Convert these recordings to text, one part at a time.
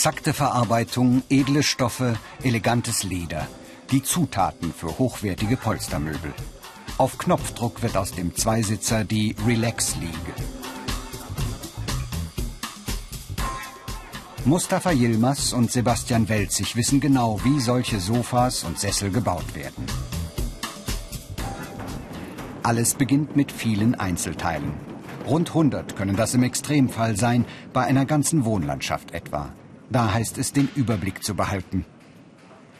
Exakte Verarbeitung, edle Stoffe, elegantes Leder. Die Zutaten für hochwertige Polstermöbel. Auf Knopfdruck wird aus dem Zweisitzer die Relax-Liege. Mustafa Yilmaz und Sebastian Welzig wissen genau, wie solche Sofas und Sessel gebaut werden. Alles beginnt mit vielen Einzelteilen. Rund 100 können das im Extremfall sein, bei einer ganzen Wohnlandschaft etwa. Da heißt es, den Überblick zu behalten.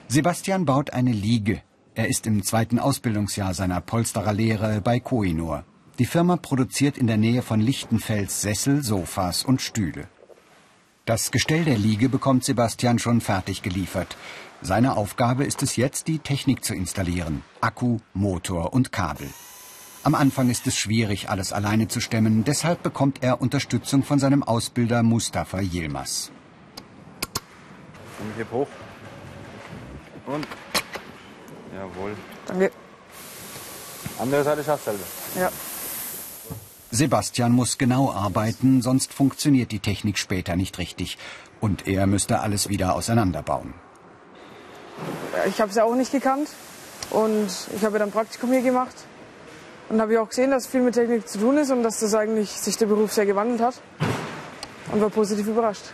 Sebastian baut eine Liege. Er ist im zweiten Ausbildungsjahr seiner Polstererlehre bei Koinur. Die Firma produziert in der Nähe von Lichtenfels Sessel, Sofas und Stühle. Das Gestell der Liege bekommt Sebastian schon fertig geliefert. Seine Aufgabe ist es jetzt, die Technik zu installieren. Akku, Motor und Kabel. Am Anfang ist es schwierig, alles alleine zu stemmen. Deshalb bekommt er Unterstützung von seinem Ausbilder Mustafa Yilmaz. Und heb hoch. Und. Jawohl. Danke. Andere Seite schafft selber. Ja. Sebastian muss genau arbeiten, sonst funktioniert die Technik später nicht richtig. Und er müsste alles wieder auseinanderbauen. Ich habe es ja auch nicht gekannt. Und ich habe dann Praktikum hier gemacht. Und habe ich auch gesehen, dass viel mit Technik zu tun ist und dass das eigentlich sich der Beruf sehr gewandelt hat. Und war positiv überrascht.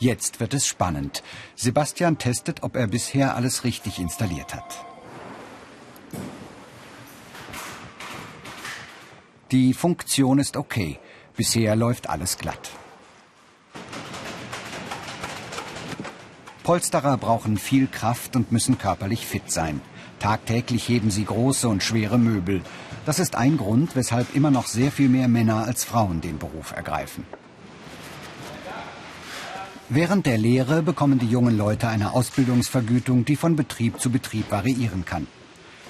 Jetzt wird es spannend. Sebastian testet, ob er bisher alles richtig installiert hat. Die Funktion ist okay. Bisher läuft alles glatt. Polsterer brauchen viel Kraft und müssen körperlich fit sein. Tagtäglich heben sie große und schwere Möbel. Das ist ein Grund, weshalb immer noch sehr viel mehr Männer als Frauen den Beruf ergreifen. Während der Lehre bekommen die jungen Leute eine Ausbildungsvergütung, die von Betrieb zu Betrieb variieren kann.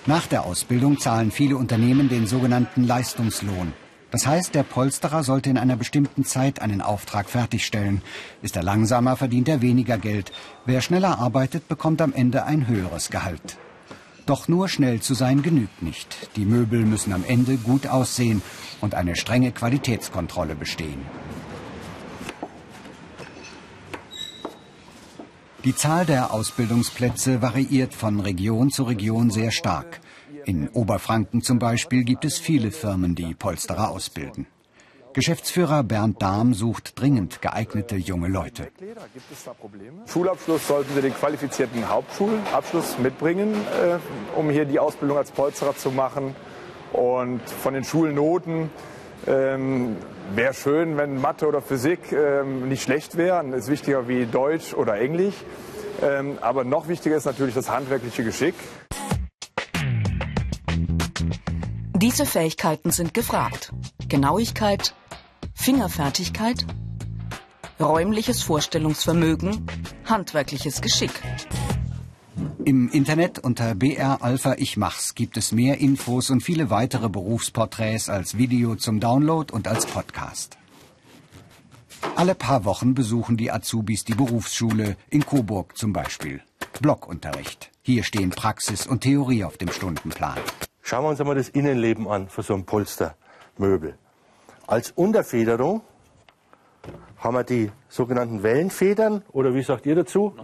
Nach der Ausbildung zahlen viele Unternehmen den sogenannten Leistungslohn. Das heißt, der Polsterer sollte in einer bestimmten Zeit einen Auftrag fertigstellen. Ist er langsamer, verdient er weniger Geld. Wer schneller arbeitet, bekommt am Ende ein höheres Gehalt. Doch nur schnell zu sein genügt nicht. Die Möbel müssen am Ende gut aussehen und eine strenge Qualitätskontrolle bestehen. Die Zahl der Ausbildungsplätze variiert von Region zu Region sehr stark. In Oberfranken zum Beispiel gibt es viele Firmen, die Polsterer ausbilden. Geschäftsführer Bernd Dahm sucht dringend geeignete junge Leute. Schulabschluss sollten Sie den qualifizierten Hauptschulabschluss mitbringen, äh, um hier die Ausbildung als Polsterer zu machen. Und von den Schulnoten ähm, wäre schön, wenn Mathe oder Physik ähm, nicht schlecht wären. Ist wichtiger wie Deutsch oder Englisch. Ähm, aber noch wichtiger ist natürlich das handwerkliche Geschick. Diese Fähigkeiten sind gefragt. Genauigkeit, Fingerfertigkeit, räumliches Vorstellungsvermögen, handwerkliches Geschick. Im Internet unter BR Alpha Ich Mach's gibt es mehr Infos und viele weitere Berufsporträts als Video zum Download und als Podcast. Alle paar Wochen besuchen die Azubis die Berufsschule, in Coburg zum Beispiel. Blockunterricht. Hier stehen Praxis und Theorie auf dem Stundenplan. Schauen wir uns einmal das Innenleben an für so ein Polstermöbel. Als Unterfederung haben wir die sogenannten Wellenfedern oder wie sagt ihr dazu?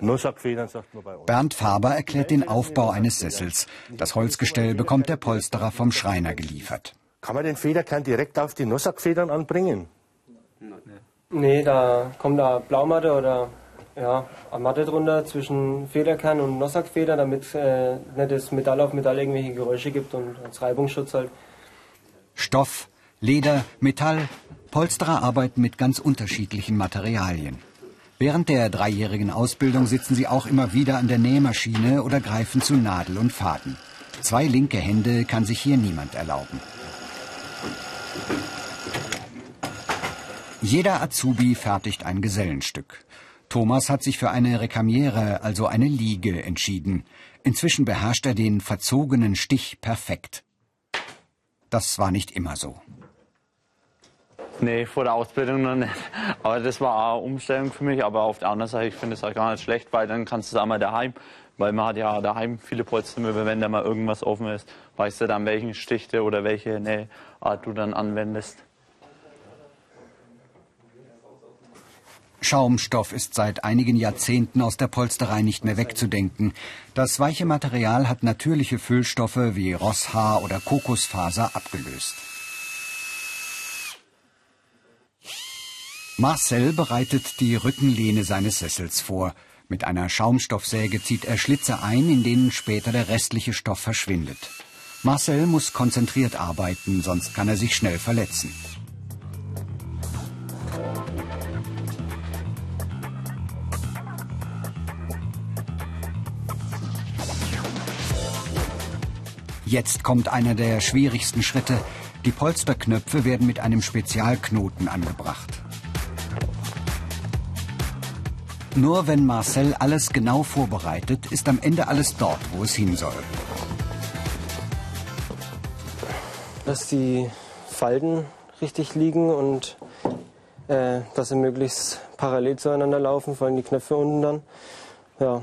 Nusssackfedern sagt man bei uns. Bernd Faber erklärt den Aufbau eines Sessels. Das Holzgestell bekommt der Polsterer vom Schreiner geliefert. Kann man den Federkern direkt auf die Nusssackfedern anbringen? Nee, da kommt da Blaumatte oder ja, eine Matte drunter zwischen Federkern und Nossackfeder, damit äh, nicht das Metall auf Metall irgendwelche Geräusche gibt und als Reibungsschutz halt. Stoff, Leder, Metall. Polsterer arbeiten mit ganz unterschiedlichen Materialien. Während der dreijährigen Ausbildung sitzen sie auch immer wieder an der Nähmaschine oder greifen zu Nadel und Faden. Zwei linke Hände kann sich hier niemand erlauben. Jeder Azubi fertigt ein Gesellenstück. Thomas hat sich für eine Rekamiere, also eine Liege, entschieden. Inzwischen beherrscht er den verzogenen Stich perfekt. Das war nicht immer so. Nee, vor der Ausbildung noch nicht. Aber das war auch eine Umstellung für mich. Aber auf der anderen Seite, ich finde es auch gar nicht schlecht, weil dann kannst du es auch mal daheim. Weil man hat ja daheim viele Polstermöbel, wenn da mal irgendwas offen ist, weißt du dann, welchen Stichte oder welche Nähart du dann anwendest. Schaumstoff ist seit einigen Jahrzehnten aus der Polsterei nicht mehr wegzudenken. Das weiche Material hat natürliche Füllstoffe wie Rosshaar oder Kokosfaser abgelöst. Marcel bereitet die Rückenlehne seines Sessels vor. Mit einer Schaumstoffsäge zieht er Schlitze ein, in denen später der restliche Stoff verschwindet. Marcel muss konzentriert arbeiten, sonst kann er sich schnell verletzen. Jetzt kommt einer der schwierigsten Schritte. Die Polsterknöpfe werden mit einem Spezialknoten angebracht. Nur wenn Marcel alles genau vorbereitet, ist am Ende alles dort, wo es hin soll. Dass die Falten richtig liegen und äh, dass sie möglichst parallel zueinander laufen, vor allem die Knöpfe unten dann. Ja,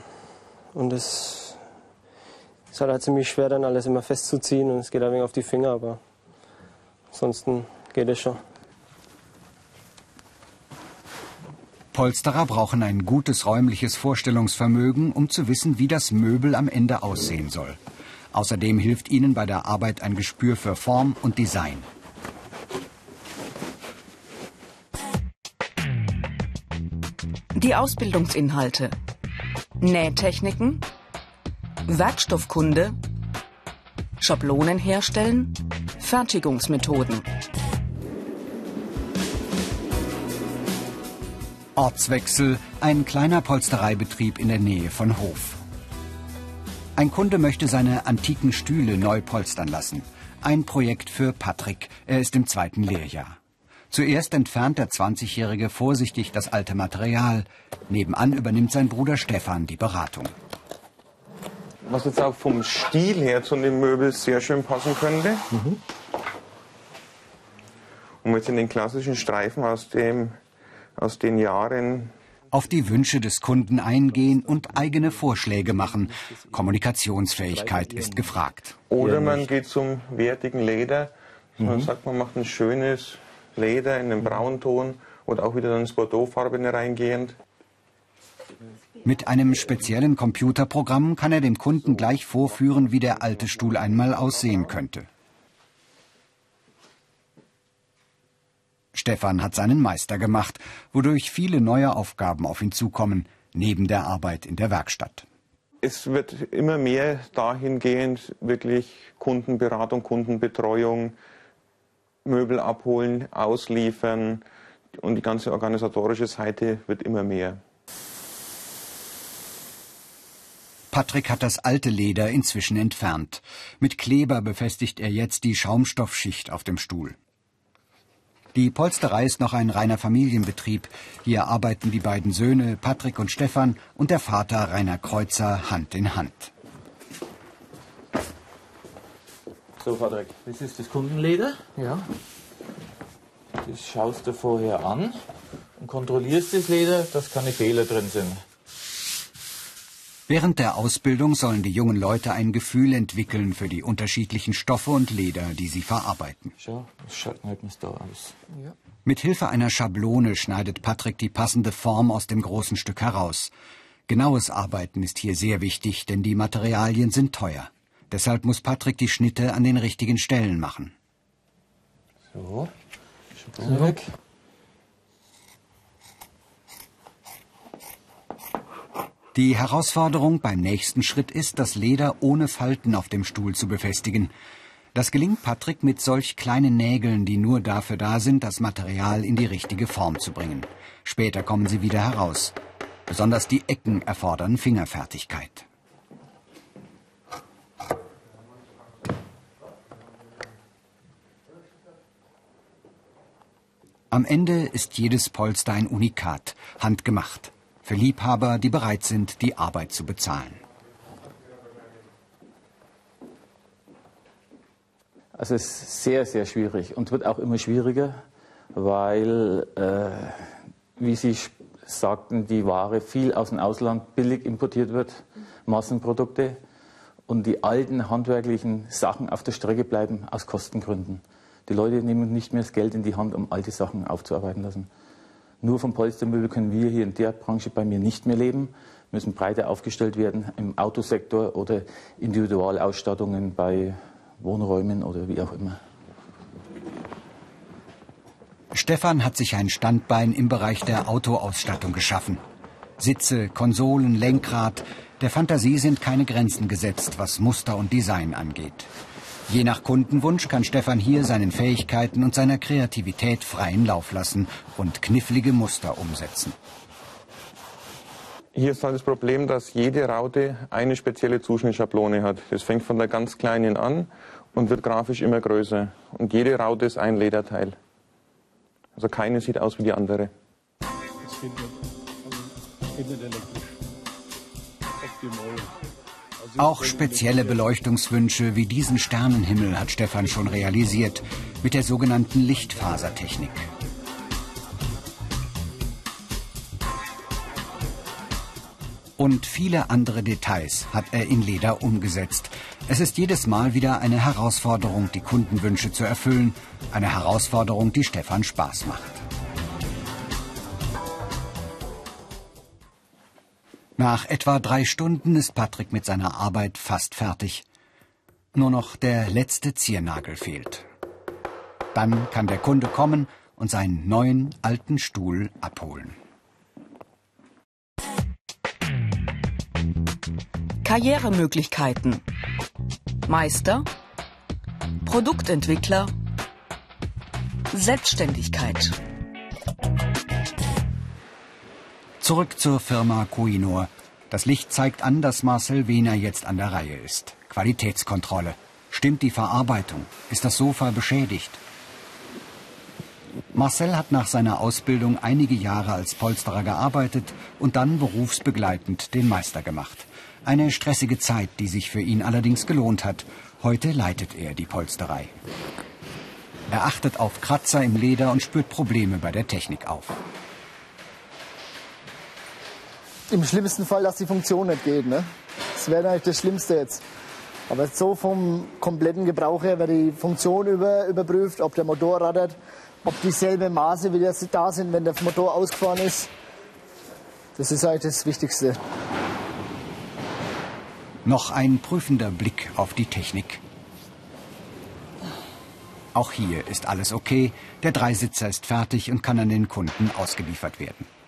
und das ist halt, halt ziemlich schwer, dann alles immer festzuziehen und es geht ein wenig auf die Finger, aber ansonsten geht es schon. Polsterer brauchen ein gutes räumliches Vorstellungsvermögen, um zu wissen, wie das Möbel am Ende aussehen soll. Außerdem hilft ihnen bei der Arbeit ein Gespür für Form und Design. Die Ausbildungsinhalte. Nähtechniken, Werkstoffkunde, Schablonen herstellen, Fertigungsmethoden. Ortswechsel, ein kleiner Polstereibetrieb in der Nähe von Hof. Ein Kunde möchte seine antiken Stühle neu polstern lassen. Ein Projekt für Patrick. Er ist im zweiten Lehrjahr. Zuerst entfernt der 20-Jährige vorsichtig das alte Material. Nebenan übernimmt sein Bruder Stefan die Beratung was jetzt auch vom Stil her zu dem Möbel sehr schön passen könnte. Mhm. Um jetzt in den klassischen Streifen aus, dem, aus den Jahren auf die Wünsche des Kunden eingehen und eigene Vorschläge machen. Kommunikationsfähigkeit ist gefragt. Oder man geht zum wertigen Leder. Man mhm. sagt, man macht ein schönes Leder in einem Braunton oder auch wieder ins Bordeauxfarbene reingehend. Mit einem speziellen Computerprogramm kann er dem Kunden gleich vorführen, wie der alte Stuhl einmal aussehen könnte. Stefan hat seinen Meister gemacht, wodurch viele neue Aufgaben auf ihn zukommen, neben der Arbeit in der Werkstatt. Es wird immer mehr dahingehend wirklich Kundenberatung, Kundenbetreuung, Möbel abholen, ausliefern und die ganze organisatorische Seite wird immer mehr. Patrick hat das alte Leder inzwischen entfernt. Mit Kleber befestigt er jetzt die Schaumstoffschicht auf dem Stuhl. Die Polsterei ist noch ein reiner Familienbetrieb. Hier arbeiten die beiden Söhne Patrick und Stefan und der Vater Rainer Kreuzer Hand in Hand. So, Patrick, das ist das Kundenleder. Ja. Das schaust du vorher an und kontrollierst das Leder, dass keine Fehler drin sind. Während der Ausbildung sollen die jungen Leute ein Gefühl entwickeln für die unterschiedlichen Stoffe und Leder, die sie verarbeiten. Mit Hilfe einer Schablone schneidet Patrick die passende Form aus dem großen Stück heraus. Genaues Arbeiten ist hier sehr wichtig, denn die Materialien sind teuer. Deshalb muss Patrick die Schnitte an den richtigen Stellen machen. So, Schablone weg. Die Herausforderung beim nächsten Schritt ist, das Leder ohne Falten auf dem Stuhl zu befestigen. Das gelingt Patrick mit solch kleinen Nägeln, die nur dafür da sind, das Material in die richtige Form zu bringen. Später kommen sie wieder heraus. Besonders die Ecken erfordern Fingerfertigkeit. Am Ende ist jedes Polster ein Unikat, handgemacht für Liebhaber, die bereit sind, die Arbeit zu bezahlen. Also es ist sehr, sehr schwierig und wird auch immer schwieriger, weil, äh, wie Sie sagten, die Ware viel aus dem Ausland billig importiert wird, Massenprodukte, und die alten handwerklichen Sachen auf der Strecke bleiben aus Kostengründen. Die Leute nehmen nicht mehr das Geld in die Hand, um alte Sachen aufzuarbeiten lassen. Nur vom Polstermöbel können wir hier in der Branche bei mir nicht mehr leben, müssen breiter aufgestellt werden im Autosektor oder Individualausstattungen bei Wohnräumen oder wie auch immer. Stefan hat sich ein Standbein im Bereich der Autoausstattung geschaffen. Sitze, Konsolen, Lenkrad, der Fantasie sind keine Grenzen gesetzt, was Muster und Design angeht. Je nach Kundenwunsch kann Stefan hier seinen Fähigkeiten und seiner Kreativität freien Lauf lassen und knifflige Muster umsetzen. Hier ist halt das Problem, dass jede Raute eine spezielle Zuschnittschablone hat. Das fängt von der ganz kleinen an und wird grafisch immer größer. Und jede Raute ist ein Lederteil. Also keine sieht aus wie die andere. Das nicht. Also, auch spezielle Beleuchtungswünsche wie diesen Sternenhimmel hat Stefan schon realisiert mit der sogenannten Lichtfasertechnik. Und viele andere Details hat er in Leder umgesetzt. Es ist jedes Mal wieder eine Herausforderung, die Kundenwünsche zu erfüllen. Eine Herausforderung, die Stefan Spaß macht. Nach etwa drei Stunden ist Patrick mit seiner Arbeit fast fertig. Nur noch der letzte Ziernagel fehlt. Dann kann der Kunde kommen und seinen neuen alten Stuhl abholen. Karrieremöglichkeiten. Meister, Produktentwickler, Selbstständigkeit. Zurück zur Firma Koinor. Das Licht zeigt an, dass Marcel Wehner jetzt an der Reihe ist. Qualitätskontrolle. Stimmt die Verarbeitung? Ist das Sofa beschädigt? Marcel hat nach seiner Ausbildung einige Jahre als Polsterer gearbeitet und dann berufsbegleitend den Meister gemacht. Eine stressige Zeit, die sich für ihn allerdings gelohnt hat. Heute leitet er die Polsterei. Er achtet auf Kratzer im Leder und spürt Probleme bei der Technik auf. Im schlimmsten Fall, dass die Funktion nicht geht. Ne? Das wäre eigentlich das Schlimmste jetzt. Aber so vom kompletten Gebrauch her wird die Funktion über, überprüft, ob der Motor rattert, ob dieselben Maße wieder da sind, wenn der Motor ausgefahren ist. Das ist eigentlich das Wichtigste. Noch ein prüfender Blick auf die Technik. Auch hier ist alles okay. Der Dreisitzer ist fertig und kann an den Kunden ausgeliefert werden.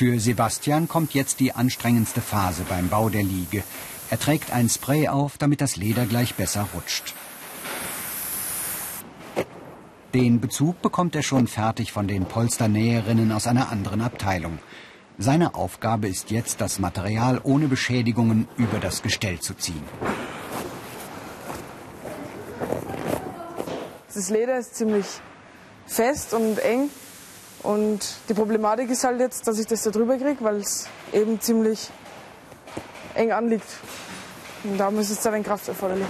Für Sebastian kommt jetzt die anstrengendste Phase beim Bau der Liege. Er trägt ein Spray auf, damit das Leder gleich besser rutscht. Den Bezug bekommt er schon fertig von den Polsternäherinnen aus einer anderen Abteilung. Seine Aufgabe ist jetzt, das Material ohne Beschädigungen über das Gestell zu ziehen. Das Leder ist ziemlich fest und eng und die Problematik ist halt jetzt, dass ich das da drüber kriege, weil es eben ziemlich eng anliegt. Und darum ist es dann ein Kraft erforderlich.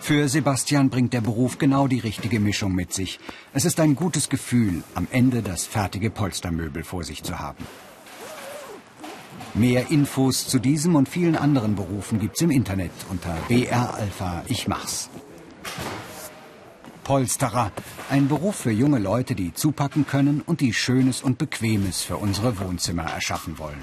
Für Sebastian bringt der Beruf genau die richtige Mischung mit sich. Es ist ein gutes Gefühl, am Ende das fertige Polstermöbel vor sich zu haben. Mehr Infos zu diesem und vielen anderen Berufen gibt's im Internet unter BR Alpha Ich mach's. Polsterer, ein Beruf für junge Leute, die zupacken können und die Schönes und Bequemes für unsere Wohnzimmer erschaffen wollen.